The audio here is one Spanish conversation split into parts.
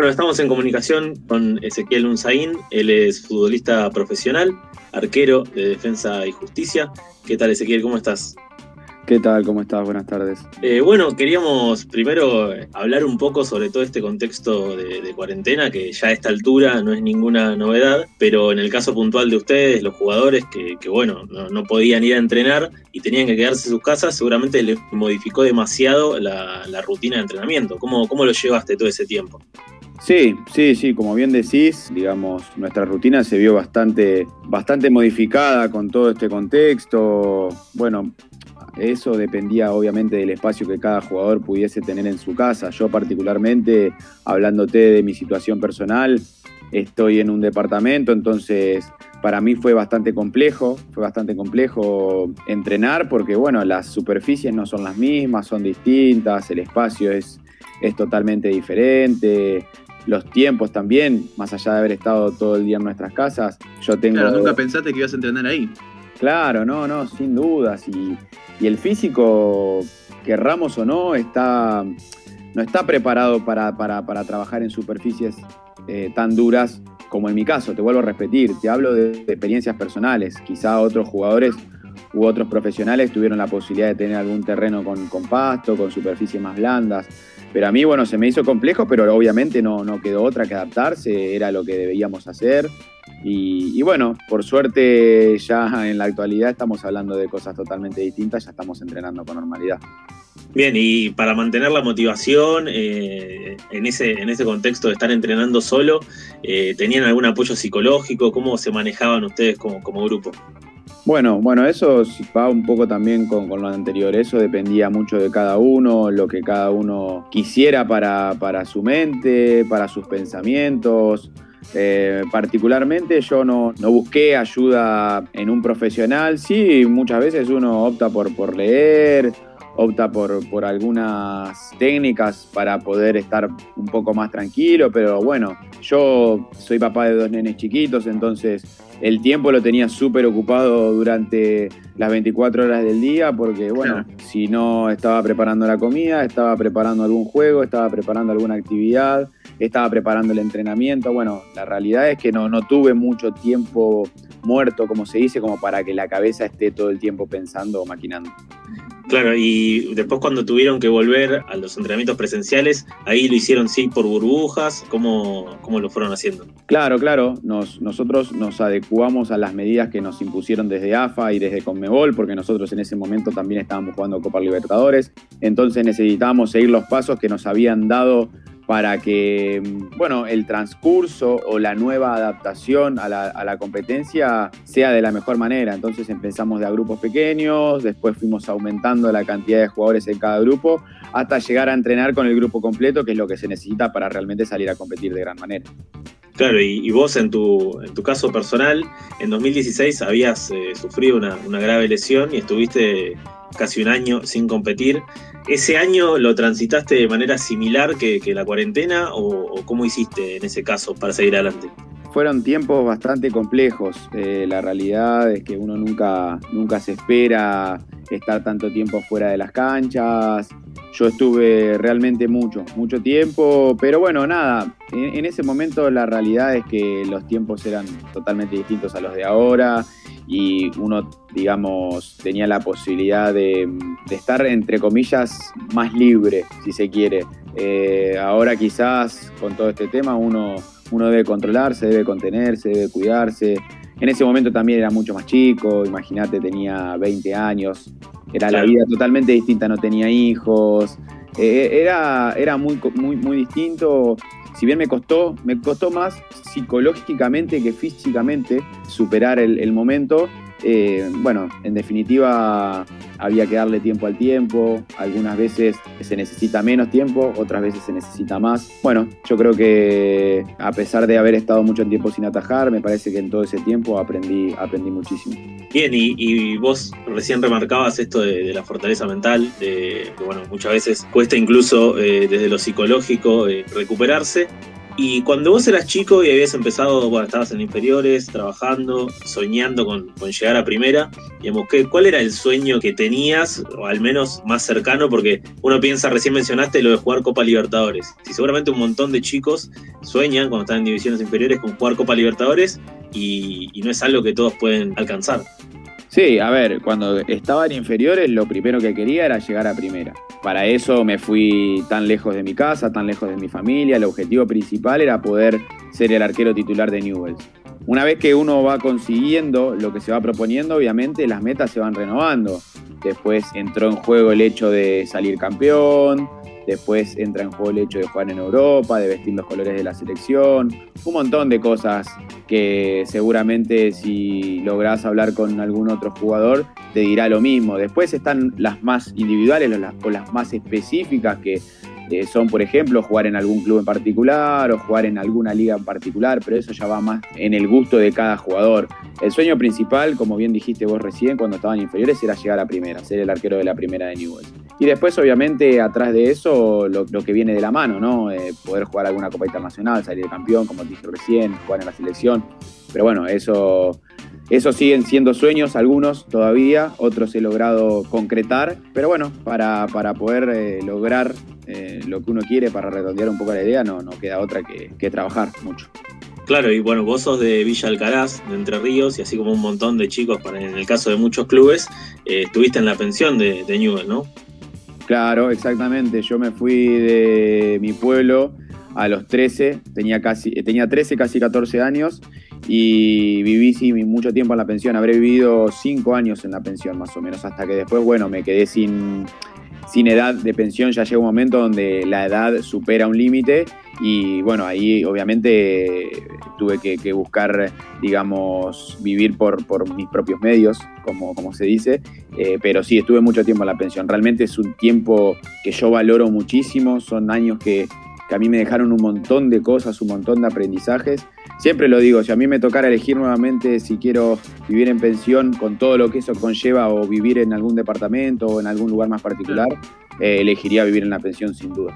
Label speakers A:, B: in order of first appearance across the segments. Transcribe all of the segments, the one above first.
A: Bueno, estamos en comunicación con Ezequiel Unzaín, él es futbolista profesional, arquero de Defensa y Justicia. ¿Qué tal Ezequiel? ¿Cómo estás?
B: ¿Qué tal? ¿Cómo estás? Buenas tardes.
A: Eh, bueno, queríamos primero hablar un poco sobre todo este contexto de, cuarentena, que ya a esta altura no es ninguna novedad, pero en el caso puntual de ustedes, los jugadores que, bueno, no, podían ir a entrenar y tenían que quedarse en sus casas, seguramente les modificó demasiado la, rutina de entrenamiento. ¿Cómo, ¿Cómo lo llevaste todo ese tiempo?
B: Sí, sí, sí, como bien decís, digamos, nuestra rutina se vio bastante, bastante modificada con todo este contexto. Bueno, eso dependía obviamente del espacio que cada jugador pudiese tener en su casa. Yo particularmente, hablándote de mi situación personal, estoy en un departamento, entonces para mí fue bastante complejo, fue bastante complejo entrenar porque bueno, las superficies no son las mismas, son distintas, el espacio es, es totalmente diferente, los tiempos también, más allá de haber estado todo el día en nuestras casas, yo tengo...
A: Claro, nunca pensaste que ibas a entrenar ahí.
B: Claro, no, no, sin dudas. Y, el físico, querramos o no, está, no está preparado para, trabajar en superficies eh, tan duras como en mi caso. Te vuelvo a repetir, te hablo de, experiencias personales. Quizá otros jugadores u otros profesionales tuvieron la posibilidad de tener algún terreno con, con pasto, con superficies más blandas. Pero a mí, bueno, se me hizo complejo, pero obviamente no, no quedó otra que adaptarse, era lo que debíamos hacer. Y, bueno, por suerte ya en la actualidad estamos hablando de cosas totalmente distintas, ya estamos entrenando con normalidad.
A: Bien, y para mantener la motivación eh, en, ese, en ese contexto de estar entrenando solo, eh, ¿tenían algún apoyo psicológico? ¿Cómo se manejaban ustedes como, como grupo?
B: Bueno, bueno, eso va un poco también con, lo anterior. Eso dependía mucho de cada uno, lo que cada uno quisiera para, para su mente, para sus pensamientos. Eh, particularmente yo no, busqué ayuda en un profesional, sí, muchas veces uno opta por, por leer, opta por, por algunas técnicas para poder estar un poco más tranquilo, pero bueno, yo soy papá de dos nenes chiquitos, entonces el tiempo lo tenía súper ocupado durante las 24 horas del día, porque bueno, si no estaba preparando la comida, estaba preparando algún juego, estaba preparando alguna actividad, estaba preparando el entrenamiento. Bueno, la realidad es que no, no tuve mucho tiempo muerto, como se dice, como para que la cabeza esté todo el tiempo pensando o maquinando.
A: Claro, y después cuando tuvieron que volver a los entrenamientos presenciales, ahí lo hicieron sí por burbujas, ¿cómo, cómo lo fueron haciendo?
B: Claro, claro, nos, nosotros nos adecuamos a las medidas que nos impusieron desde AFA y desde Conmebol, porque nosotros en ese momento también estábamos jugando Copa Libertadores, entonces necesitábamos seguir los pasos que nos habían dado para que, bueno, el transcurso o la nueva adaptación a la, competencia sea de la mejor manera. Entonces empezamos de a grupos pequeños, después fuimos aumentando la cantidad de jugadores en cada grupo, hasta llegar a entrenar con el grupo completo, que es lo que se necesita para realmente salir a competir de gran manera.
A: Claro, y, vos en tu, en tu caso personal, en 2016 habías eh, sufrido una, una grave lesión y estuviste casi un año sin competir. ¿Ese año lo transitaste de manera similar que, la cuarentena o, cómo hiciste en ese caso para seguir adelante?
B: Fueron tiempos bastante complejos. Eh, la realidad es que uno nunca, nunca se espera estar tanto tiempo fuera de las canchas. Yo estuve realmente mucho, mucho tiempo, pero bueno, nada, en, ese momento la realidad es que los tiempos eran totalmente distintos a los de ahora y uno, digamos, tenía la posibilidad de, estar, entre comillas, más libre, si se quiere. Eh, ahora quizás con todo este tema uno, uno debe controlarse, debe contenerse, debe cuidarse. En ese momento también era mucho más chico, imagínate, tenía 20 años, era la vida totalmente distinta, no tenía hijos, eh, era, era muy, muy, muy distinto. Si bien me costó, me costó más psicológicamente que físicamente superar el momento, eh, bueno, en definitiva había que darle tiempo al tiempo, algunas veces se necesita menos tiempo, otras veces se necesita más. Bueno, yo creo que a pesar de haber estado mucho tiempo sin atajar, me parece que en todo ese tiempo aprendí, aprendí muchísimo.
A: Bien, y, vos recién remarcabas esto de, la fortaleza mental, de que bueno, muchas veces cuesta incluso eh, desde lo psicológico eh, recuperarse. Y cuando vos eras chico y habías empezado, bueno, estabas en inferiores, trabajando, soñando con, llegar a primera, digamos, ¿qué, ¿cuál era el sueño que tenías, o al menos más cercano? Porque uno piensa, recién mencionaste lo de jugar Copa Libertadores. Si seguramente un montón de chicos sueñan cuando están en divisiones inferiores con jugar Copa Libertadores y, y no es algo que todos pueden alcanzar.
B: Sí, a ver, cuando estaba en inferiores lo primero que quería era llegar a primera. Para eso me fui tan lejos de mi casa, tan lejos de mi familia. El objetivo principal era poder ser el arquero titular de Newells. Una vez que uno va consiguiendo lo que se va proponiendo, obviamente las metas se van renovando. Después entró en juego el hecho de salir campeón, Después entra en juego el hecho de jugar en Europa, de vestir los colores de la selección, un montón de cosas que seguramente si lográs hablar con algún otro jugador te dirá lo mismo. Después están las más individuales o las más específicas que son, por ejemplo, jugar en algún club en particular o jugar en alguna liga en particular, pero eso ya va más en el gusto de cada jugador. El sueño principal, como bien dijiste vos recién, cuando estaban inferiores, era llegar a primera, ser el arquero de la primera de Newell's. Y después, obviamente, atrás de eso, lo, que viene de la mano, ¿no? Eh, poder jugar alguna Copa Internacional, salir campeón, como dije recién, jugar en la selección. Pero bueno, eso eso siguen siendo sueños algunos todavía, otros he logrado concretar, pero bueno, para, para poder eh, lograr eh, lo que uno quiere, para redondear un poco la idea, no, no queda otra que, trabajar mucho.
A: Claro, y bueno, vos sos de Villa Alcaraz, de Entre Ríos, y así como un montón de chicos, para, en el caso de muchos clubes, eh, estuviste en la pensión de, de Newell, ¿no?
B: Claro, exactamente. Yo me fui de mi pueblo a los 13, tenía, casi, tenía 13, casi 14 años, y viví sí, mucho tiempo en la pensión. Habré vivido 5 años en la pensión más o menos, hasta que después, bueno, me quedé sin, sin edad de pensión. Ya llega un momento donde la edad supera un límite y bueno, ahí obviamente tuve que, buscar, digamos, vivir por, por, mis propios medios, como, como se dice, eh, pero sí, estuve mucho tiempo en la pensión. Realmente es un tiempo que yo valoro muchísimo, son años que, que a mí me dejaron un montón de cosas, un montón de aprendizajes siempre lo digo, si a mí me tocara elegir nuevamente si quiero vivir en pensión con todo lo que eso conlleva o vivir en algún departamento o en algún lugar más particular, eh, elegiría vivir en la pensión sin duda.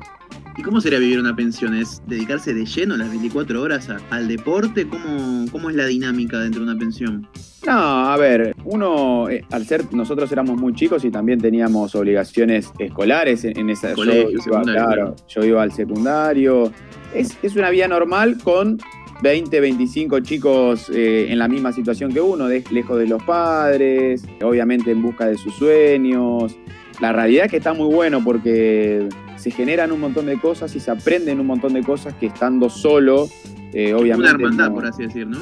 C: ¿Y cómo sería vivir una pensión? ¿Es dedicarse de lleno las 24 horas al deporte? ¿Cómo, ¿Cómo es la dinámica dentro de una pensión?
B: No, a ver, uno, eh, al ser, nosotros éramos muy chicos y también teníamos obligaciones escolares en, esa...
C: Colegio, yo, iba, claro,
B: yo iba al secundario. Es, es una vida normal con 20, 25 chicos eh, en la misma situación que uno, lejos de los padres, obviamente en busca de sus sueños. La realidad es que está muy bueno porque se generan un montón de cosas y se aprenden un montón de cosas que estando solo, eh, obviamente.
C: Una hermandad, por así decir, ¿no?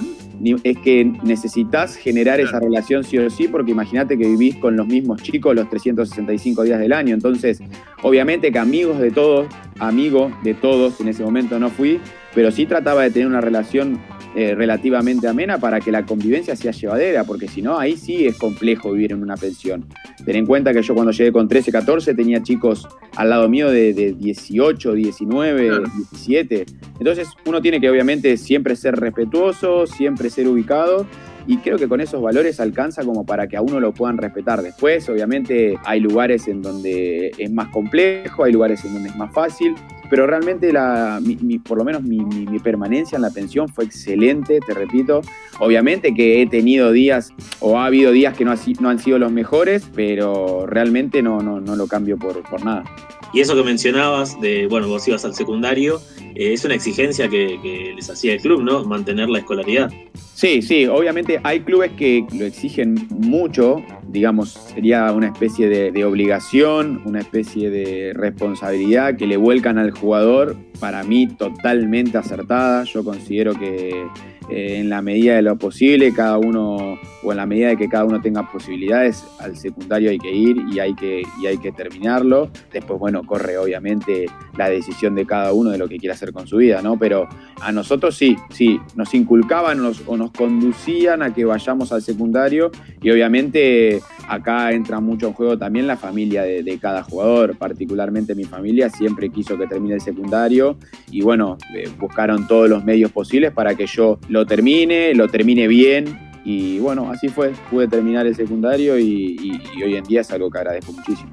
B: Es que necesitas generar esa relación sí o sí, porque imagínate que vivís con los mismos chicos los 365 días del año. Entonces, obviamente que amigos de todos, amigo de todos, en ese momento no fui, pero sí trataba de tener una relación eh, relativamente amena para que la convivencia sea llevadera, porque si no, ahí sí es complejo vivir en una pensión. Ten en cuenta que yo cuando llegué con 13, 14 tenía chicos al lado mío de, de 18, 19, 17. Entonces uno tiene que obviamente siempre ser respetuoso, siempre ser ubicado y creo que con esos valores alcanza como para que a uno lo puedan respetar. Después, obviamente, hay lugares en donde es más complejo, hay lugares en donde es más fácil, pero realmente la, por lo menos mi, permanencia en la pensión fue excelente, te repito. Obviamente que he tenido días o ha habido días que no, no han sido los mejores, pero realmente no, no, no lo cambio por, por nada.
A: Y eso que mencionabas de, bueno, vos ibas al secundario, eh, es una exigencia que, les hacía el club, ¿no? Mantener la escolaridad.
B: Sí, sí, obviamente hay clubes que lo exigen mucho, digamos, sería una especie de, obligación, una especie de responsabilidad que le vuelcan al jugador, para mí totalmente acertada, yo considero que eh, en la medida de lo posible, cada uno, o en la medida de que cada uno tenga posibilidades, al secundario hay que ir y hay que, y hay que terminarlo. Después, bueno, corre obviamente la decisión de cada uno de lo que quiere hacer con su vida, ¿no? Pero a nosotros sí, sí, nos inculcaban o nos conducían a que vayamos al secundario y obviamente acá entra mucho en juego también la familia de, cada jugador, particularmente mi familia siempre quiso que termine el secundario y bueno, eh, buscaron todos los medios posibles para que yo lo termine, lo termine bien. Y bueno, así fue, pude terminar el secundario y, hoy en día es algo que agradezco muchísimo.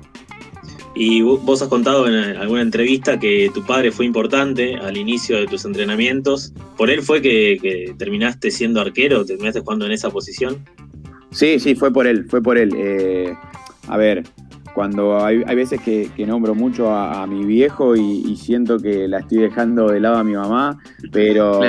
A: Y vos has contado en alguna entrevista que tu padre fue importante al inicio de tus entrenamientos. ¿Por él fue que, terminaste siendo arquero? ¿Terminaste jugando en esa posición?
B: Sí, sí, fue por él, fue por él. Eh, a ver, cuando hay, veces que, nombro mucho a, mi viejo y, siento que la estoy dejando de lado a mi mamá, pero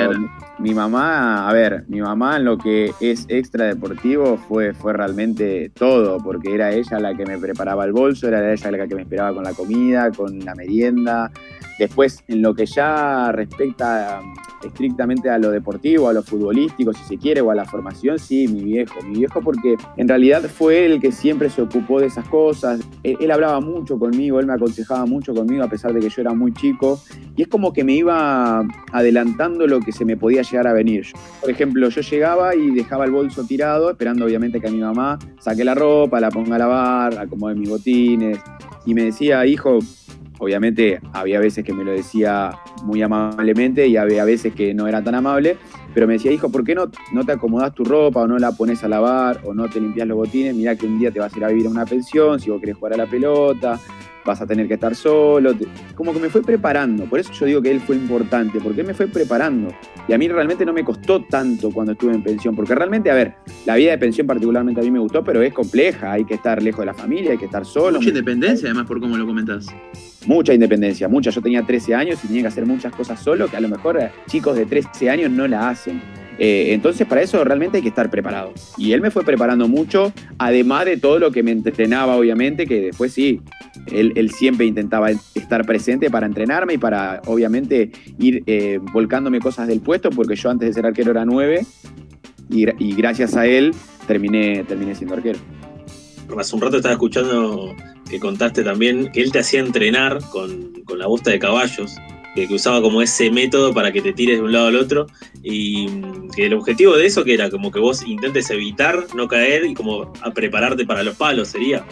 B: mi mamá, a ver, mi mamá en lo que es extra deportivo fue, fue realmente todo, porque era ella la que me preparaba el bolso, era ella la que me esperaba con la comida, con la merienda. Después, en lo que ya respecta estrictamente a lo deportivo, a lo futbolístico, si se quiere, o a la formación, sí, mi viejo. Mi viejo porque en realidad fue él que siempre se ocupó de esas cosas. Él, hablaba mucho conmigo, él me aconsejaba mucho conmigo a pesar de que yo era muy chico. Y es como que me iba adelantando lo que se me podía llegar a venir. Por ejemplo, yo llegaba y dejaba el bolso tirado, esperando obviamente que a mi mamá saque la ropa, la ponga a lavar, acomode mis botines. Y me decía, hijo, Obviamente había veces que me lo decía muy amablemente y había veces que no era tan amable, pero me decía, hijo, ¿por qué no, no te acomodas tu ropa o no la pones a lavar o no te limpias los botines? Mira que un día te vas a ir a vivir a una pensión, si vos querés jugar a la pelota, vas a tener que estar solo. Como que me fue preparando. Por eso yo digo que él fue importante, porque él me fue preparando. Y a mí realmente no me costó tanto cuando estuve en pensión, porque realmente, a ver, la vida de pensión particularmente a mí me gustó, pero es compleja. Hay que estar lejos de la familia, hay que estar solo.
C: Mucha independencia, además, por cómo lo comentás.
B: Mucha independencia, mucha. Yo tenía 13 años y tenía que hacer muchas cosas solo que a lo mejor chicos de 13 años no la hacen. Eh, entonces, para eso realmente hay que estar preparado. Y él me fue preparando mucho, además de todo lo que me entrenaba, obviamente, que después sí, él, siempre intentaba estar presente para entrenarme y para, obviamente, ir eh, volcándome cosas del puesto, porque yo antes de ser arquero era nueve y, gracias a él terminé, terminé siendo arquero.
A: Hace un rato estaba escuchando que contaste también que él te hacía entrenar con, con la bosta de caballos que, usaba como ese método para que te tires de un lado al otro y que el objetivo de eso que era como que vos intentes evitar no caer y como a prepararte para los palos sería.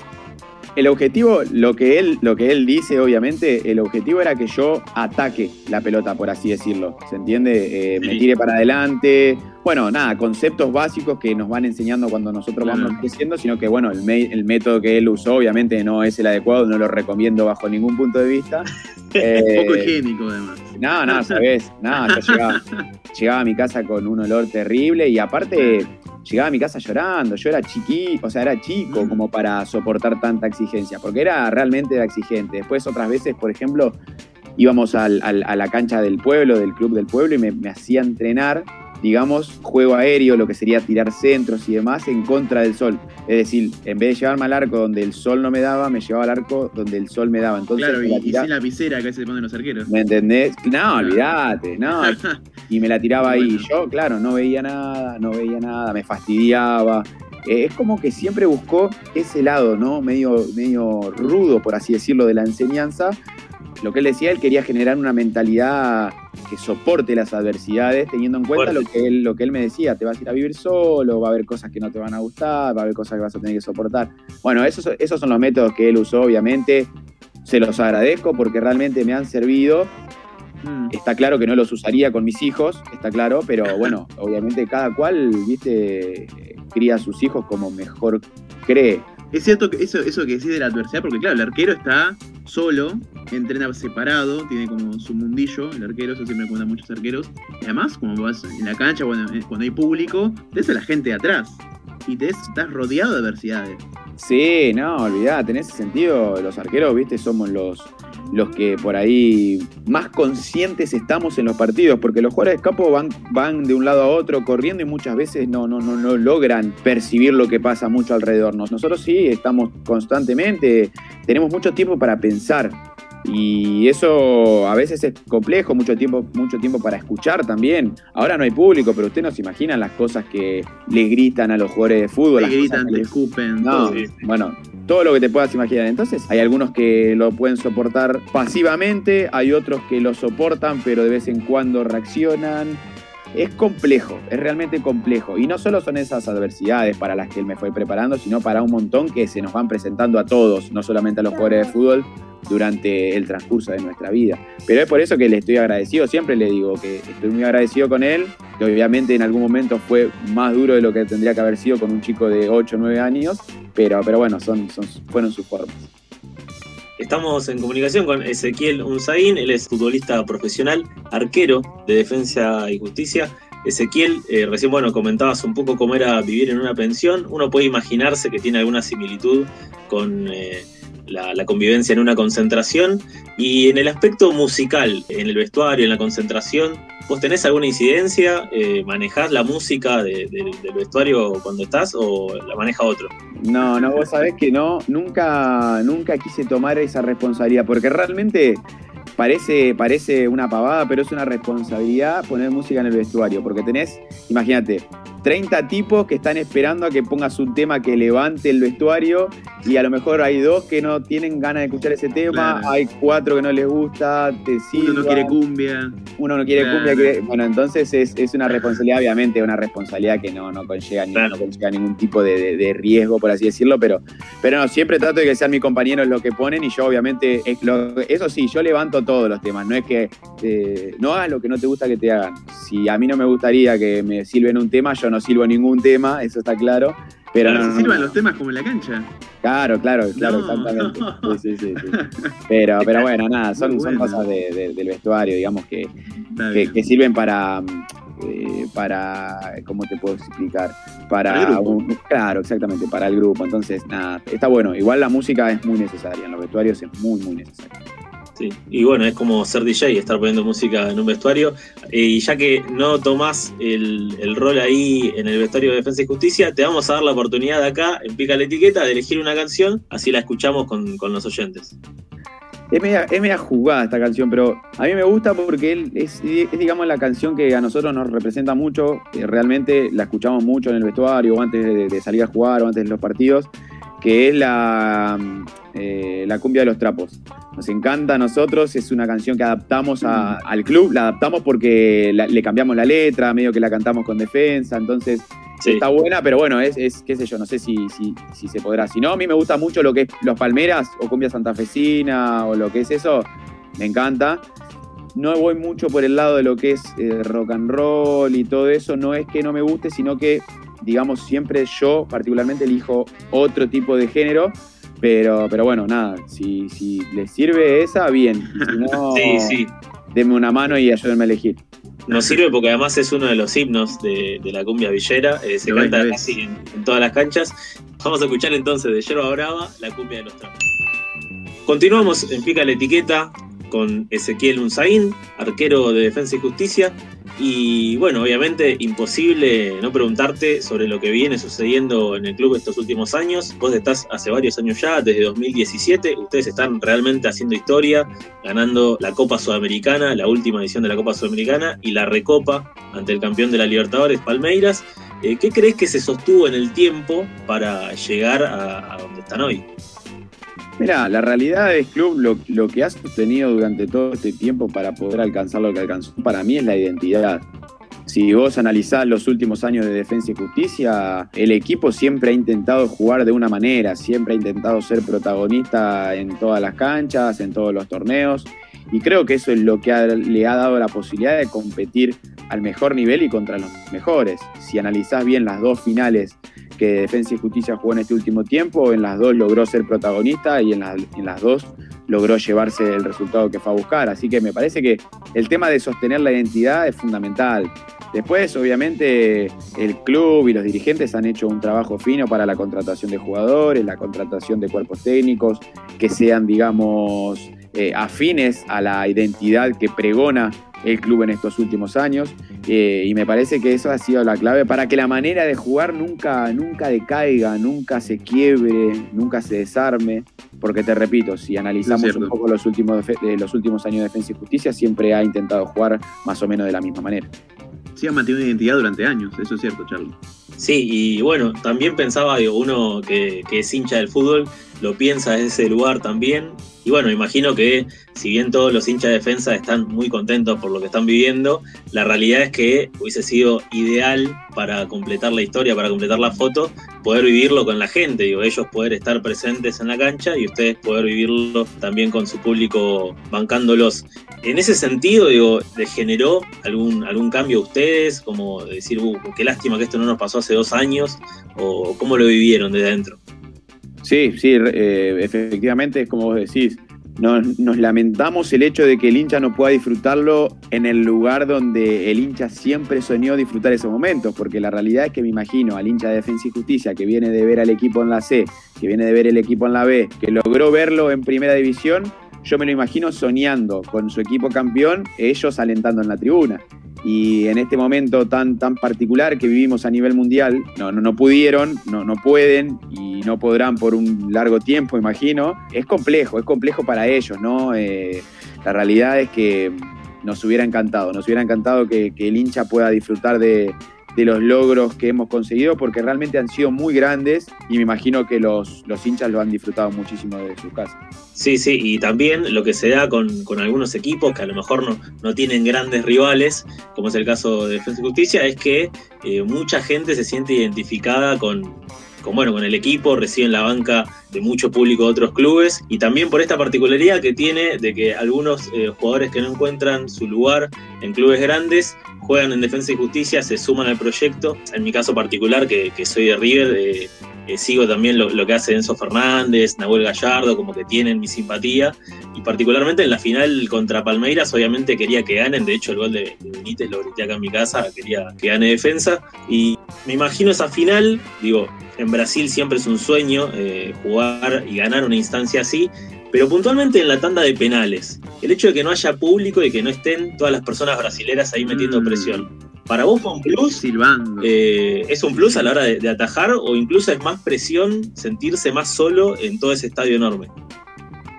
B: El objetivo, lo que él, lo que él dice, obviamente, el objetivo era que yo ataque la pelota, por así decirlo. ¿Se entiende? Eh, me tire para adelante. Bueno, nada, conceptos básicos que nos van enseñando cuando nosotros vamos creciendo, sino que, bueno, el, el, método que él usó, obviamente, no es el adecuado, no lo recomiendo bajo ningún punto de vista.
C: Eh, Poco higiénico, además.
B: No, no, sabes, no, yo llegaba, llegaba a mi casa con un olor terrible y aparte llegaba a mi casa llorando, yo era chiquito, o sea, era chico como para soportar tanta exigencia, porque era realmente exigente. Después otras veces, por ejemplo, íbamos a la cancha del pueblo, del club del pueblo, y me, me hacía entrenar digamos, juego aéreo, lo que sería tirar centros y demás, en contra del sol. Es decir, en vez de llevarme al arco donde el sol no me daba, me llevaba al arco donde el sol me daba. Entonces,
C: claro, y, sin la visera que se ponen los arqueros.
B: ¿Me entendés? No, olvídate, no. y me la tiraba ahí. Yo, claro, no veía nada, no veía nada, me fastidiaba. Eh, es como que siempre buscó ese lado, ¿no? Medio, medio rudo, por así decirlo, de la enseñanza, lo que él decía, él quería generar una mentalidad que soporte las adversidades, teniendo en cuenta lo que, él, lo que él me decía, te vas a ir a vivir solo, va a haber cosas que no te van a gustar, va a haber cosas que vas a tener que soportar. Bueno, esos, esos son los métodos que él usó, obviamente, se los agradezco porque realmente me han servido. Mm. Está claro que no los usaría con mis hijos, está claro, pero bueno, obviamente cada cual, viste, cría a sus hijos como mejor cree.
C: Es cierto que eso, eso que decís de la adversidad, porque claro, el arquero está solo, entrena separado, tiene como su mundillo, el arquero, eso siempre cuentan muchos arqueros. Y además, como vas en la cancha, cuando, cuando hay público, ves a la gente de atrás y te estás rodeado de adversidades.
B: Sí, no, olvidate, en ese sentido, los arqueros, viste, somos los, los que por ahí más conscientes estamos en los partidos, porque los jugadores de campo van, van de un lado a otro corriendo y muchas veces no, no, no, no logran percibir lo que pasa mucho alrededor. Nosotros sí estamos constantemente, tenemos mucho tiempo para pensar y eso a veces es complejo, mucho tiempo, mucho tiempo para escuchar también. Ahora no hay público, pero usted no se imagina las cosas que le gritan a los jugadores de fútbol.
C: Le gritan, le escupen.
B: No, bueno, todo lo que te puedas imaginar. Entonces, hay algunos que lo pueden soportar pasivamente, hay otros que lo soportan, pero de vez en cuando reaccionan. Es complejo, es realmente complejo. Y no solo son esas adversidades para las que él me fue preparando, sino para un montón que se nos van presentando a todos, no solamente a los jugadores de fútbol, durante el transcurso de nuestra vida. Pero es por eso que le estoy agradecido, siempre le digo que estoy muy agradecido con él, que obviamente en algún momento fue más duro de lo que tendría que haber sido con un chico de 8 o 9 años, pero, pero bueno, son, son, fueron sus formas.
A: Estamos en comunicación con Ezequiel Unzaín, él es futbolista profesional, arquero de Defensa y Justicia. Ezequiel, eh, recién bueno, comentabas un poco cómo era vivir en una pensión. Uno puede imaginarse que tiene alguna similitud con eh, la, convivencia en una concentración. Y en el aspecto musical, en el vestuario, en la concentración, ¿vos tenés alguna incidencia? Eh, ¿Manejás la música del vestuario cuando estás o la maneja otro?
B: No, no, vos sabés que no, nunca, nunca quise tomar esa responsabilidad, porque realmente parece, parece una pavada, pero es una responsabilidad poner música en el vestuario, porque tenés, imagínate, 30 tipos que están esperando a que pongas un tema que levante el vestuario y a lo mejor hay dos que no tienen ganas de escuchar ese tema, hay cuatro que no les gusta, te
C: Uno no quiere cumbia.
B: Uno no quiere cumbia. bueno, entonces es, una responsabilidad, obviamente, una responsabilidad que no, no, conlleva, ningún tipo de, riesgo, por así decirlo, pero, pero no, siempre trato de que sean mis compañeros los que ponen y yo obviamente, eso sí, yo levanto todos los temas, no es que eh, no hagas lo que no te gusta que te hagan. Si a mí no me gustaría que me sirven un tema, yo no sirvo ningún tema, eso está claro. Pero
C: no, se sirvan los temas como en la cancha.
B: Claro, claro, claro, exactamente. Sí, sí, sí, Pero, pero bueno, nada, son, son cosas del vestuario, digamos, que, que, sirven para, eh, para, ¿cómo te puedo explicar? Para, un, claro, exactamente, para el grupo. Entonces, nada, está bueno. Igual la música es muy necesaria, en los vestuarios es muy, muy necesaria.
A: Y bueno, es como ser DJ, estar poniendo música en un vestuario. Eh, y ya que no tomás el, rol ahí en el vestuario de Defensa y Justicia, te vamos a dar la oportunidad acá, en Pica la Etiqueta, de elegir una canción, así la escuchamos con, los oyentes.
B: Es media, jugada esta canción, pero a mí me gusta porque es, digamos, la canción que a nosotros nos representa mucho. realmente la escuchamos mucho en el vestuario, o antes de, salir a jugar, o antes de los partidos, que es la, eh, la cumbia de los trapos. Nos encanta a nosotros, es una canción que adaptamos al club, la adaptamos porque le cambiamos la letra, medio que la cantamos con defensa, entonces está buena, pero bueno, es, qué sé yo, no sé si, si, se podrá. Si no, a mí me gusta mucho lo que es Los Palmeras o cumbia santafesina o lo que es eso, me encanta. No voy mucho por el lado de lo que es eh, rock and roll y todo eso, no es que no me guste, sino que, digamos, siempre yo particularmente elijo otro tipo de género pero, pero bueno, nada, si, si les sirve esa, bien. Si no, sí, sí. denme una mano y ayúdenme a elegir.
A: Nos sirve porque además es uno de los himnos de, la cumbia villera, eh, se canta así en, todas las canchas. Vamos a escuchar entonces de Yerba Brava la cumbia de los trapos. Continuamos en Pica la Etiqueta con Ezequiel Unzaín, arquero de Defensa y Justicia, y bueno, obviamente imposible no preguntarte sobre lo que viene sucediendo en el club estos últimos años. Vos estás hace varios años ya, desde 2017. Ustedes están realmente haciendo historia, ganando la Copa Sudamericana, la última edición de la Copa Sudamericana y la Recopa ante el campeón de la Libertadores, Palmeiras. Eh, ¿Qué crees que se sostuvo en el tiempo para llegar a, a donde están hoy?
B: Mira, la realidad del club, lo, que ha sostenido durante todo este tiempo para poder alcanzar lo que alcanzó, para mí es la identidad. Si vos analizás los últimos años de Defensa y Justicia, el equipo siempre ha intentado jugar de una manera, siempre ha intentado ser protagonista en todas las canchas, en todos los torneos, y creo que eso es lo que le ha dado la posibilidad de competir al mejor nivel y contra los mejores. Si analizás bien las dos finales que Defensa y Justicia jugó en este último tiempo, en las dos logró ser protagonista y en, en las dos logró llevarse el resultado que fue a buscar. Así que me parece que el tema de sostener la identidad es fundamental. Después, obviamente, el club y los dirigentes han hecho un trabajo fino para la contratación de jugadores, la contratación de cuerpos técnicos, que sean, digamos, eh, afines a la identidad que pregona el club en estos últimos años eh, y me parece que eso ha sido la clave para que la manera de jugar nunca, nunca decaiga, nunca se quiebre, nunca se desarme, porque te repito, si analizamos un poco los últimos, los últimos años de Defensa y Justicia, siempre ha intentado jugar más o menos de la misma manera.
C: Sí, ha mantenido una identidad durante años, eso es cierto, Charlie.
A: Sí, y bueno, también pensaba, digo, uno que, es hincha del fútbol, lo piensa desde ese lugar también, y bueno, imagino que si bien todos los hinchas de defensa están muy contentos por lo que están viviendo, la realidad es que hubiese sido ideal para completar la historia, para completar la foto, poder vivirlo con la gente, digo, ellos poder estar presentes en la cancha y ustedes poder vivirlo también con su público bancándolos. En ese sentido, digo, ¿les generó algún, algún cambio a ustedes? Como decir, uh, qué lástima que esto no nos pasó hace dos años, o cómo lo vivieron desde adentro.
B: Sí, sí, eh, efectivamente es como vos decís. Nos, nos, lamentamos el hecho de que el hincha no pueda disfrutarlo en el lugar donde el hincha siempre soñó disfrutar esos momentos, porque la realidad es que me imagino al hincha de Defensa y Justicia que viene de ver al equipo en la C, que viene de ver el equipo en la B, que logró verlo en primera división, yo me lo imagino soñando con su equipo campeón, ellos alentando en la tribuna y en este momento tan, tan particular que vivimos a nivel mundial, no, no, no pudieron, no, no pueden y no podrán por un largo tiempo, imagino. Es complejo, es complejo para ellos, ¿no? Eh, la realidad es que nos hubiera encantado, nos hubiera encantado que, que el hincha pueda disfrutar de, de los logros que hemos conseguido, porque realmente han sido muy grandes y me imagino que los, los hinchas lo han disfrutado muchísimo de su casa.
A: Sí, sí, y también lo que se da con, con algunos equipos que a lo mejor no, no, tienen grandes rivales, como es el caso de Defensa y Justicia, es que eh, mucha gente se siente identificada con, con, bueno, con el equipo, reciben la banca de mucho público de otros clubes y también por esta particularidad que tiene de que algunos eh, jugadores que no encuentran su lugar en clubes grandes juegan en Defensa y Justicia, se suman al proyecto. En mi caso particular, que, soy de River, eh, eh, sigo también lo, lo, que hace Enzo Fernández, Nahuel Gallardo, como que tienen mi simpatía. Y particularmente en la final contra Palmeiras, obviamente quería que ganen. De hecho, el gol de, de Benítez lo grité acá en mi casa, quería que gane defensa. Y me imagino esa final, digo, en Brasil siempre es un sueño eh, jugar y ganar una instancia así. Pero puntualmente en la tanda de penales, el hecho de que no haya público y que no estén todas las personas brasileras ahí metiendo mm. presión, ¿para vos fue un plus?
C: Silbando.
A: Eh, ¿Es un plus a la hora de, de, atajar o incluso es más presión sentirse más solo en todo ese estadio enorme?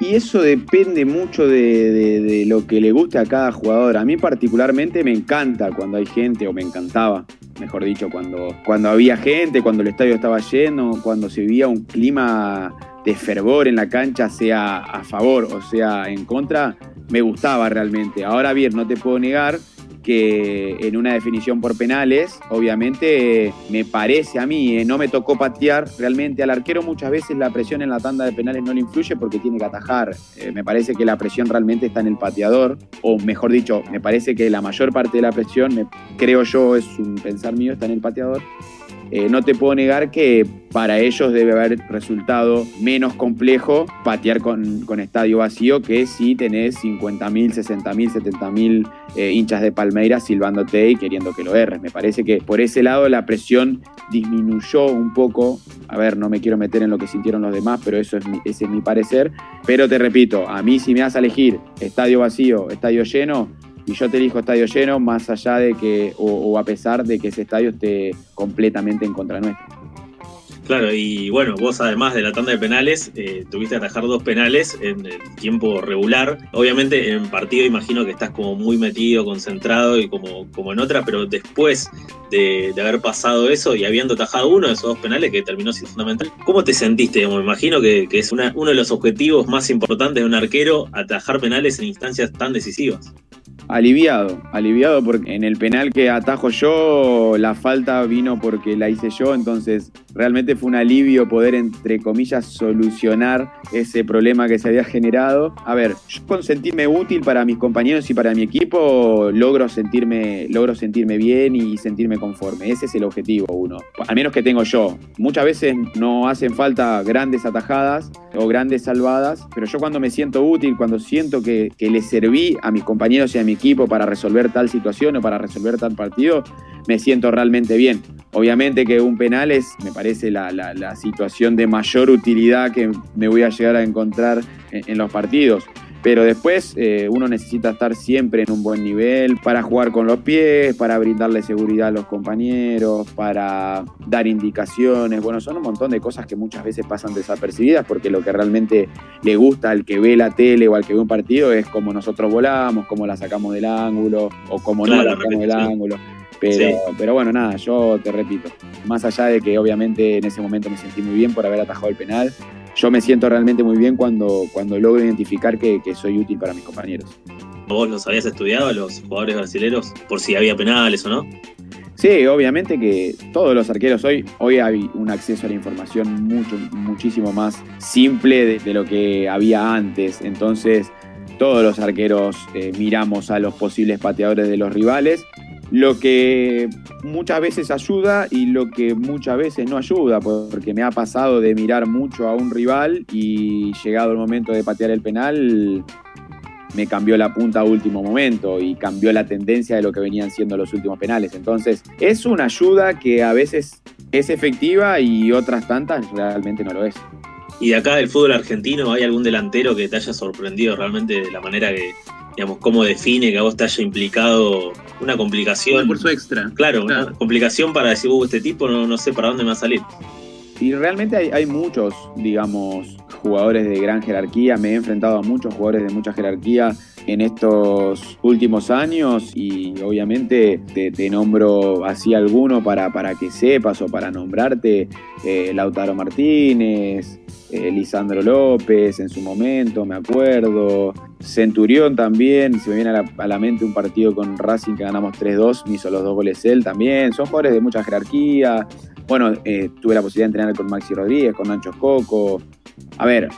B: Y eso depende mucho de, de, de lo que le guste a cada jugador. A mí particularmente me encanta cuando hay gente, o me encantaba, mejor dicho, cuando, cuando había gente, cuando el estadio estaba lleno, cuando se vivía un clima de fervor en la cancha, sea a favor o sea en contra, me gustaba realmente. Ahora bien, no te puedo negar que en una definición por penales, obviamente me parece a mí, eh, no me tocó patear realmente al arquero, muchas veces la presión en la tanda de penales no le influye porque tiene que atajar. Eh, me parece que la presión realmente está en el pateador, o mejor dicho, me parece que la mayor parte de la presión, me, creo yo, es un pensar mío, está en el pateador. Eh, no te puedo negar que para ellos debe haber resultado menos complejo patear con, con estadio vacío que si tenés 50.000, 60.000, 70.000 eh, hinchas de Palmeiras silbándote y queriendo que lo erres. Me parece que por ese lado la presión disminuyó un poco. A ver, no me quiero meter en lo que sintieron los demás, pero eso es mi, ese es mi parecer. Pero te repito, a mí si me vas a elegir estadio vacío, estadio lleno, y yo te elijo estadio lleno, más allá de que, o, a pesar de que ese estadio esté completamente en contra nuestra.
A: Claro, y bueno, vos además de la tanda de penales, eh, tuviste que atajar dos penales en el tiempo regular. Obviamente en partido imagino que estás como muy metido, concentrado y como, como en otra, pero después de, haber pasado eso y habiendo atajado uno de esos dos penales que terminó siendo fundamental, ¿cómo te sentiste? Me imagino que, es uno de los objetivos más importantes de un arquero, atajar penales en instancias tan decisivas.
B: Aliviado, aliviado porque en el penal que atajo yo, la falta vino porque la hice yo, entonces realmente fue un alivio poder, entre comillas, solucionar ese problema que se había generado. A ver, yo con sentirme útil para mis compañeros y para mi equipo, logro sentirme, logro sentirme bien y sentirme conforme. Ese es el objetivo uno, al menos que tengo yo. Muchas veces no hacen falta grandes atajadas o grandes salvadas, pero yo cuando me siento útil, cuando siento que, que le serví a mis compañeros y a mi equipo para resolver tal situación o para resolver tal partido, me siento realmente bien. Obviamente que un penal es, me parece, la, la, la situación de mayor utilidad que me voy a llegar a encontrar en, en los partidos pero después eh, uno necesita estar siempre en un buen nivel para jugar con los pies, para brindarle seguridad a los compañeros, para dar indicaciones. Bueno, son un montón de cosas que muchas veces pasan desapercibidas porque lo que realmente le gusta al que ve la tele o al que ve un partido es cómo nosotros volamos, cómo la sacamos del ángulo o cómo claro, no la sacamos del ángulo. Pero, sí. pero bueno, nada, yo te repito, más allá de que obviamente en ese momento me sentí muy bien por haber atajado el penal, yo me siento realmente muy bien cuando, cuando logro identificar que, que, soy útil para mis compañeros.
A: ¿Vos los habías estudiado a los jugadores brasileños por si había penales o no?
B: Sí, obviamente que todos los arqueros hoy, hoy hay un acceso a la información mucho, muchísimo más simple de, de lo que había antes. Entonces, todos los arqueros eh, miramos a los posibles pateadores de los rivales lo que muchas veces ayuda y lo que muchas veces no ayuda, porque me ha pasado de mirar mucho a un rival y llegado el momento de patear el penal, me cambió la punta a último momento y cambió la tendencia de lo que venían siendo los últimos penales. Entonces, es una ayuda que a veces es efectiva y otras tantas realmente no lo es.
A: ¿Y de acá del fútbol argentino hay algún delantero que te haya sorprendido realmente de la manera que, digamos, cómo define que a vos te haya implicado una complicación?
C: Por su extra.
A: Claro, una complicación para decir, uh, este tipo no, no sé para dónde me va a salir.
B: Y realmente hay, hay muchos, digamos, jugadores de gran jerarquía, me he enfrentado a muchos jugadores de mucha jerarquía en estos últimos años y obviamente te, nombro así alguno para, para que sepas o para nombrarte, eh, Lautaro Martínez, eh, Lisandro López en su momento, me acuerdo, Centurión también, se me viene a la, mente un partido con Racing que ganamos 3-2, me hizo los dos goles él también, son jugadores de mucha jerarquía, bueno, eh, tuve la posibilidad de entrenar con Maxi Rodríguez, con Nacho Coco, a ver,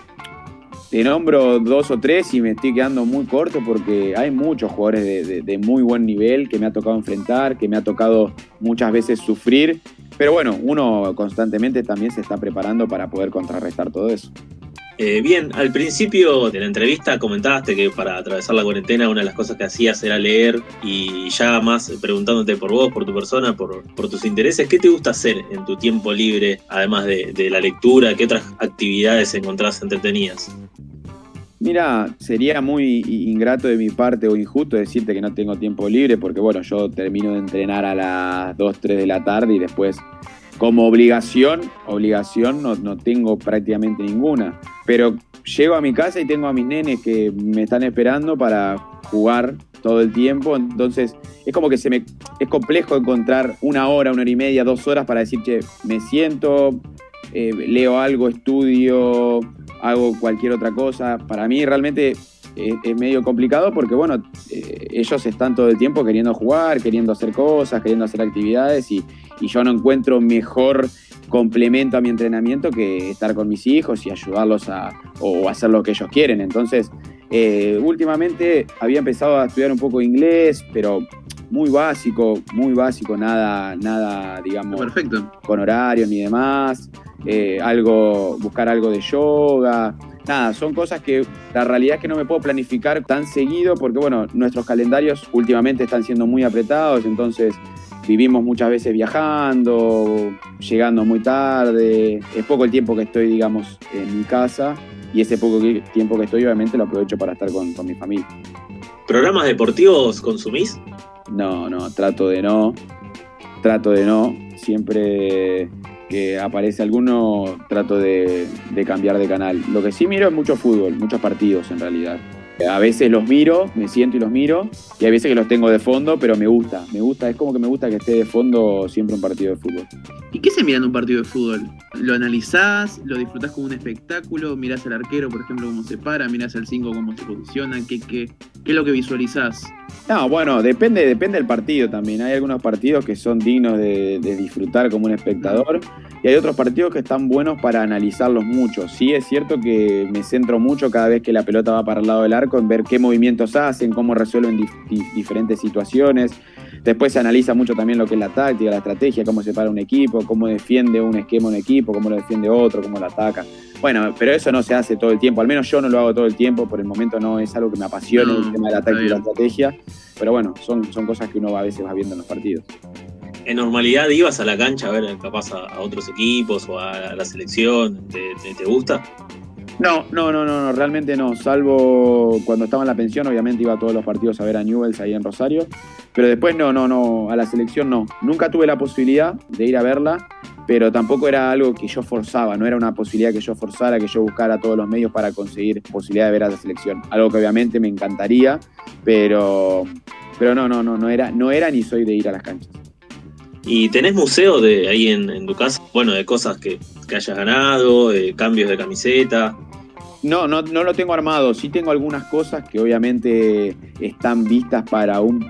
B: te nombro dos o tres y me estoy quedando muy corto porque hay muchos jugadores de, muy buen nivel que me ha tocado enfrentar, que me ha tocado muchas veces sufrir, pero bueno, uno constantemente también se está preparando para poder contrarrestar todo eso.
A: Eh, bien, al principio de la entrevista comentaste que para atravesar la cuarentena una de las cosas que hacías era leer y ya más preguntándote por vos, por tu persona, por, tus intereses, ¿qué te gusta hacer en tu tiempo libre, además de, la lectura? ¿Qué otras actividades encontrás entretenidas?
B: Mira, sería muy ingrato de mi parte o injusto decirte que no tengo tiempo libre porque bueno, yo termino de entrenar a las 2, 3 de la tarde y después como obligación, obligación no, no tengo prácticamente ninguna. Pero llego a mi casa y tengo a mis nenes que me están esperando para jugar todo el tiempo. Entonces es como que se me es complejo encontrar una hora, una hora y media, dos horas para decir que me siento, eh, leo algo, estudio, hago cualquier otra cosa. Para mí realmente es, medio complicado porque, bueno, eh, ellos están todo el tiempo queriendo jugar, queriendo hacer cosas, queriendo hacer actividades y, yo no encuentro mejor complemento a mi entrenamiento que estar con mis hijos y ayudarlos a o hacer lo que ellos quieren. Entonces, eh, últimamente había empezado a estudiar un poco inglés, pero muy básico, muy básico, nada, nada, digamos,
C: Perfecto.
B: con horarios ni demás. Eh, algo, buscar algo de yoga. Nada, son cosas que la realidad es que no me puedo planificar tan seguido porque, bueno, nuestros calendarios últimamente están siendo muy apretados, entonces vivimos muchas veces viajando, llegando muy tarde. Es poco el tiempo que estoy, digamos, en mi casa y ese poco tiempo que estoy, obviamente, lo aprovecho para estar con, con mi familia.
A: ¿Programas deportivos consumís?
B: No, no, trato de no. Trato de no. Siempre que aparece alguno, trato de, cambiar de canal. Lo que sí miro es mucho fútbol, muchos partidos en realidad. A veces los miro, me siento y los miro, y hay veces que los tengo de fondo, pero me gusta, me gusta, es como que me gusta que esté de fondo siempre un partido de fútbol.
C: ¿Y qué se mira en un partido de fútbol? ¿Lo analizás? ¿Lo disfrutás como un espectáculo? ¿Mirás al arquero, por ejemplo, cómo se para? ¿Mirás al 5 cómo se posiciona? ¿Qué, qué, qué es lo que visualizás?
B: No, bueno, depende, depende del partido también. Hay algunos partidos que son dignos de, disfrutar como un espectador y hay otros partidos que están buenos para analizarlos mucho. Sí, es cierto que me centro mucho cada vez que la pelota va para el lado del arco en ver qué movimientos hacen, cómo resuelven diferentes situaciones. Después se analiza mucho también lo que es la táctica, la estrategia, cómo se para un equipo, cómo defiende un esquema un equipo, cómo lo defiende otro, cómo lo ataca. Bueno, pero eso no se hace todo el tiempo, al menos yo no lo hago todo el tiempo, por el momento no es algo que me apasione el tema de la táctica y la estrategia, pero bueno, son, son cosas que uno a veces va viendo en los partidos.
A: ¿En normalidad ibas a la cancha a ver capaz a, otros equipos o a la selección? ¿Te, gusta?
B: No, no, no, no, no, realmente no. Salvo cuando estaba en la pensión, obviamente iba a todos los partidos a ver a Newells ahí en Rosario. Pero después no, no, no, a la selección no. Nunca tuve la posibilidad de ir a verla pero tampoco era algo que yo forzaba, no era una posibilidad que yo forzara, que yo buscara todos los medios para conseguir posibilidad de ver a la selección. Algo que obviamente me encantaría, pero, pero no, no, no, no era, no era ni soy de ir a las canchas.
A: ¿Y tenés museo de ahí en, tu casa? Bueno, de cosas que, que hayas ganado, de cambios de camiseta.
B: No, no, no lo tengo armado. Sí tengo algunas cosas que obviamente están vistas para un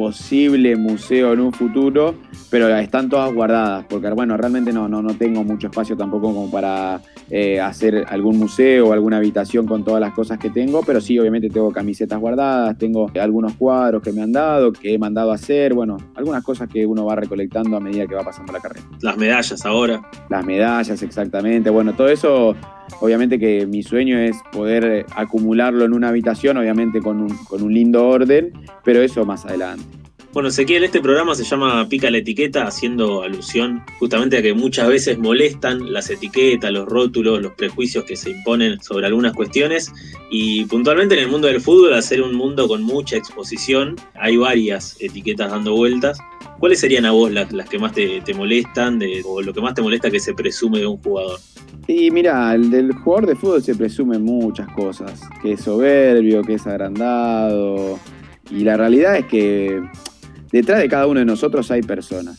B: posible museo en un futuro, pero están todas guardadas, porque bueno, realmente no, no, no tengo mucho espacio tampoco como para eh, hacer algún museo o alguna habitación con todas las cosas que tengo, pero sí, obviamente tengo camisetas guardadas, tengo algunos cuadros que me han dado, que he mandado a hacer, bueno, algunas cosas que uno va recolectando a medida que va pasando la carrera.
A: Las medallas ahora.
B: Las medallas, exactamente. Bueno, todo eso, obviamente que mi sueño es poder acumularlo en una habitación, obviamente con un, con un lindo orden, pero eso más adelante.
A: Bueno, Ezequiel, este programa se llama Pica la etiqueta, haciendo alusión justamente a que muchas veces molestan las etiquetas, los rótulos, los prejuicios que se imponen sobre algunas cuestiones. Y puntualmente en el mundo del fútbol, al ser un mundo con mucha exposición, hay varias etiquetas dando vueltas. ¿Cuáles serían a vos las, que más te, molestan o lo que más te molesta que se presume de un jugador?
B: Y mira, el del jugador de fútbol se presume muchas cosas, que es soberbio, que es agrandado. Y la realidad es que detrás de cada uno de nosotros hay personas.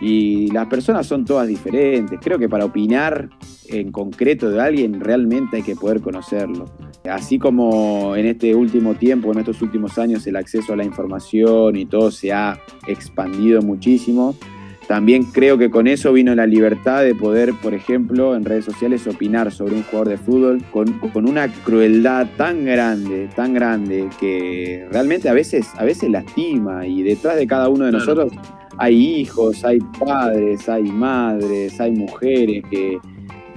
B: Y las personas son todas diferentes. Creo que para opinar en concreto de alguien realmente hay que poder conocerlo. Así como en este último tiempo, en estos últimos años, el acceso a la información y todo se ha expandido muchísimo, también creo que con eso vino la libertad de poder, por ejemplo, en redes sociales opinar sobre un jugador de fútbol con, con una crueldad tan grande, tan grande, que realmente a veces, a veces lastima. Y detrás de cada uno de nosotros hay hijos, hay padres, hay madres, hay mujeres que,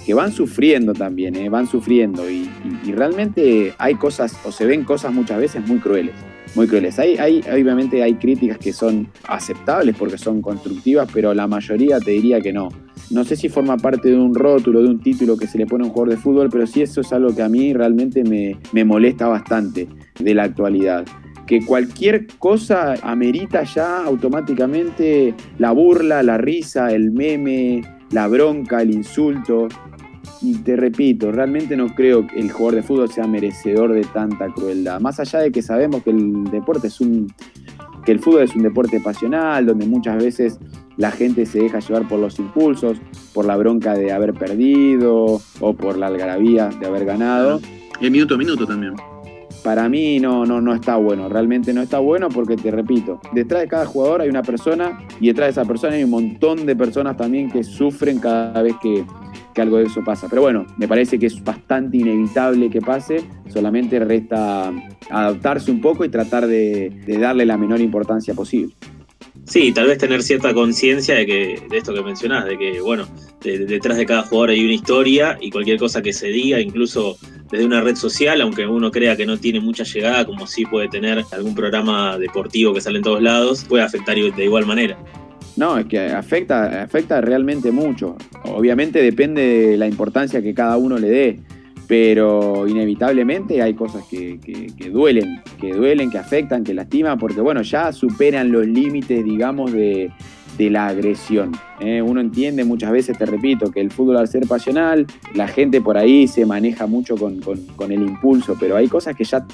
B: que van sufriendo también, ¿eh? van sufriendo. Y, y realmente hay cosas o se ven cosas muchas veces muy crueles muy crueles. Hay, hay, obviamente hay críticas que son aceptables porque son constructivas, pero la mayoría te diría que no. No sé si forma parte de un rótulo, de un título que se le pone a un jugador de fútbol, pero sí eso es algo que a mí realmente me, me molesta bastante de la actualidad que cualquier cosa amerita ya automáticamente la burla, la risa, el meme, la bronca, el insulto. Y te repito, realmente no creo que el jugador de fútbol sea merecedor de tanta crueldad. Más allá de que sabemos que el deporte es un. que el fútbol es un deporte pasional, donde muchas veces la gente se deja llevar por los impulsos, por la bronca de haber perdido o por la algarabía de haber ganado.
C: El minuto a minuto también.
B: Para mí no, no, no está bueno, realmente no está bueno porque te repito, detrás de cada jugador hay una persona y detrás de esa persona hay un montón de personas también que sufren cada vez que, que algo de eso pasa. Pero bueno, me parece que es bastante inevitable que pase, solamente resta adaptarse un poco y tratar de, darle la menor importancia posible.
A: Sí, tal vez tener cierta conciencia de que de esto que mencionás, de que bueno, detrás de cada jugador hay una historia y cualquier cosa que se diga, incluso desde una red social, aunque uno crea que no tiene mucha llegada, como sí puede tener algún programa deportivo que sale en todos lados, puede afectar de igual manera.
B: No, es que afecta, afecta realmente mucho. Obviamente depende de la importancia que cada uno le dé, pero inevitablemente hay cosas que, duelen, que duelen, que afectan, que lastiman, porque bueno, ya superan los límites, digamos, de, la agresión. ¿eh? Uno entiende muchas veces, te repito, que el fútbol al ser pasional, la gente por ahí se maneja mucho con, con el impulso, pero hay cosas que ya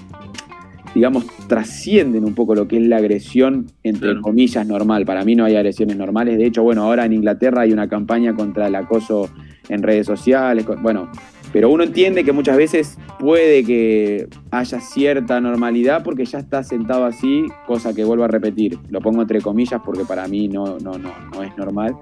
B: digamos, trascienden un poco lo que es la agresión, entre comillas, normal. Para mí no hay agresiones normales. De hecho, bueno, ahora en Inglaterra hay una campaña contra el acoso en redes sociales. Bueno, pero uno entiende que muchas veces puede que haya cierta normalidad porque ya está sentado así, cosa que vuelvo a repetir. Lo pongo entre comillas porque para mí no, no, no, no es normal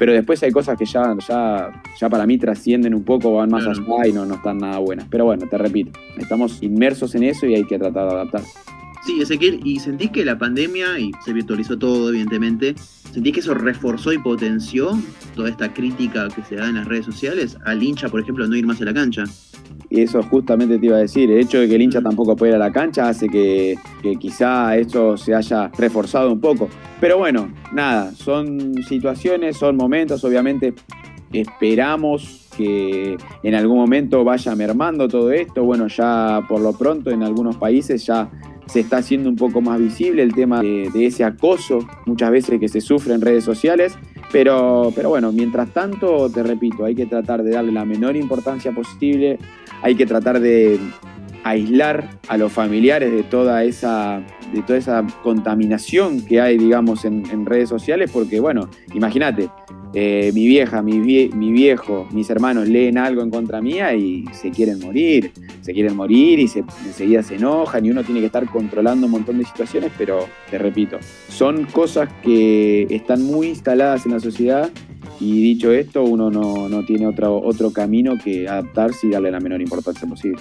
B: pero después hay cosas que ya, ya, ya para mí trascienden un poco, van más allá y no, no están nada buenas. Pero bueno, te repito, estamos inmersos en eso y hay que tratar de adaptarse.
C: Sí, Ezequiel, ¿y sentís que la pandemia, y se virtualizó todo evidentemente, sentís que eso reforzó y potenció toda esta crítica que se da en las redes sociales al hincha, por ejemplo, no ir más a la cancha?
B: Y eso justamente te iba a decir, el hecho de que el hincha tampoco pueda ir a la cancha hace que, quizá eso se haya reforzado un poco. Pero bueno, nada, son situaciones, son momentos, obviamente esperamos que en algún momento vaya mermando todo esto. Bueno, ya por lo pronto en algunos países ya se está haciendo un poco más visible el tema de, ese acoso muchas veces que se sufre en redes sociales. Pero, pero bueno, mientras tanto, te repito, hay que tratar de darle la menor importancia posible hay que tratar de aislar a los familiares de toda esa, de toda esa contaminación que hay, digamos, en, redes sociales, porque, bueno, imagínate, eh, mi vieja, mi, viejo, mis hermanos leen algo en contra mía y se quieren morir, se quieren morir y se, enseguida se enojan y uno tiene que estar controlando un montón de situaciones, pero te repito, son cosas que están muy instaladas en la sociedad y dicho esto, uno no, no tiene otro, otro camino que adaptarse y darle la menor importancia posible.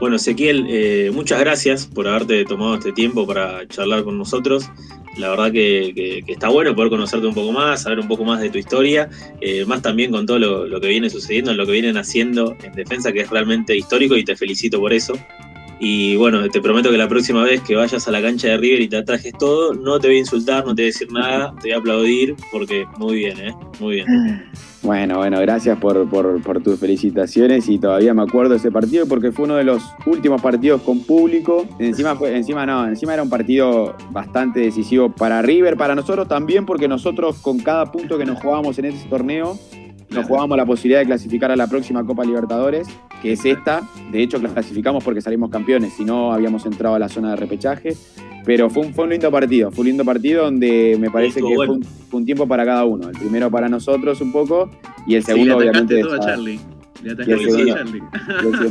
A: Bueno, Ezequiel, eh, muchas gracias por haberte tomado este tiempo para charlar con nosotros. La verdad que, está bueno poder conocerte un poco más, saber un poco más de tu historia, eh, más también con todo lo, que viene sucediendo, lo que vienen haciendo en defensa, que es realmente histórico y te felicito por eso. Y bueno, te prometo que la próxima vez que vayas a la cancha de River y te atajes todo, no te voy a insultar, no te voy a decir nada, te voy a aplaudir, porque muy bien, ¿eh? Muy bien.
B: Bueno, bueno, gracias por, tus felicitaciones y todavía me acuerdo de ese partido porque fue uno de los últimos partidos con público. Encima, fue, encima no, encima era un partido bastante decisivo para River, para nosotros también porque nosotros con cada punto que nos jugábamos en ese torneo nos jugábamos la posibilidad de clasificar a la próxima Copa Libertadores, que es esta. De hecho, clasificamos porque salimos campeones, si no habíamos entrado a la zona de repechaje. Pero fue un, fue un lindo partido, fue un lindo partido donde me parece que fue, un, tiempo para cada uno. El primero para nosotros un poco y el segundo obviamente...
C: Todo a Charlie. Le
A: a Charlie.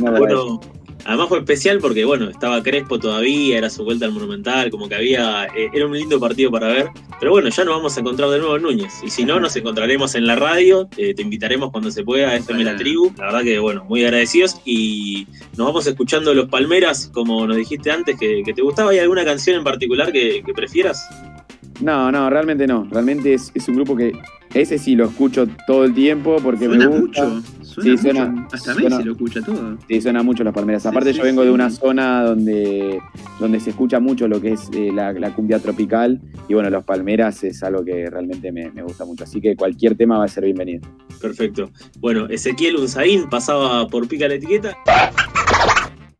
A: bueno, Además fue especial porque, bueno, estaba Crespo todavía, era su vuelta al Monumental, como que había. Eh, era un lindo partido para ver. Pero bueno, ya nos vamos a encontrar de nuevo en Núñez. Y si no, nos encontraremos en la radio. Eh, te invitaremos cuando se pueda a FM La Tribu. La verdad que, bueno, muy agradecidos. Y nos vamos escuchando Los Palmeras, como nos dijiste antes, que, te gustaba. ¿Hay alguna canción en particular que, prefieras?
B: No, no, realmente no. Realmente es, es un grupo que ese sí lo escucho todo el tiempo porque
C: me
B: gusta.
C: Mucho. Suena sí, suena, Hasta Messi lo escucha todo.
B: Sí, suena mucho las palmeras. Aparte, yo vengo de una zona donde, donde se escucha mucho lo que es eh, la, cumbia tropical. Y bueno, los palmeras es algo que realmente me, me, gusta mucho. Así que cualquier tema va a ser bienvenido.
A: Perfecto. Bueno, Ezequiel Unzaín pasaba por Pica la Etiqueta.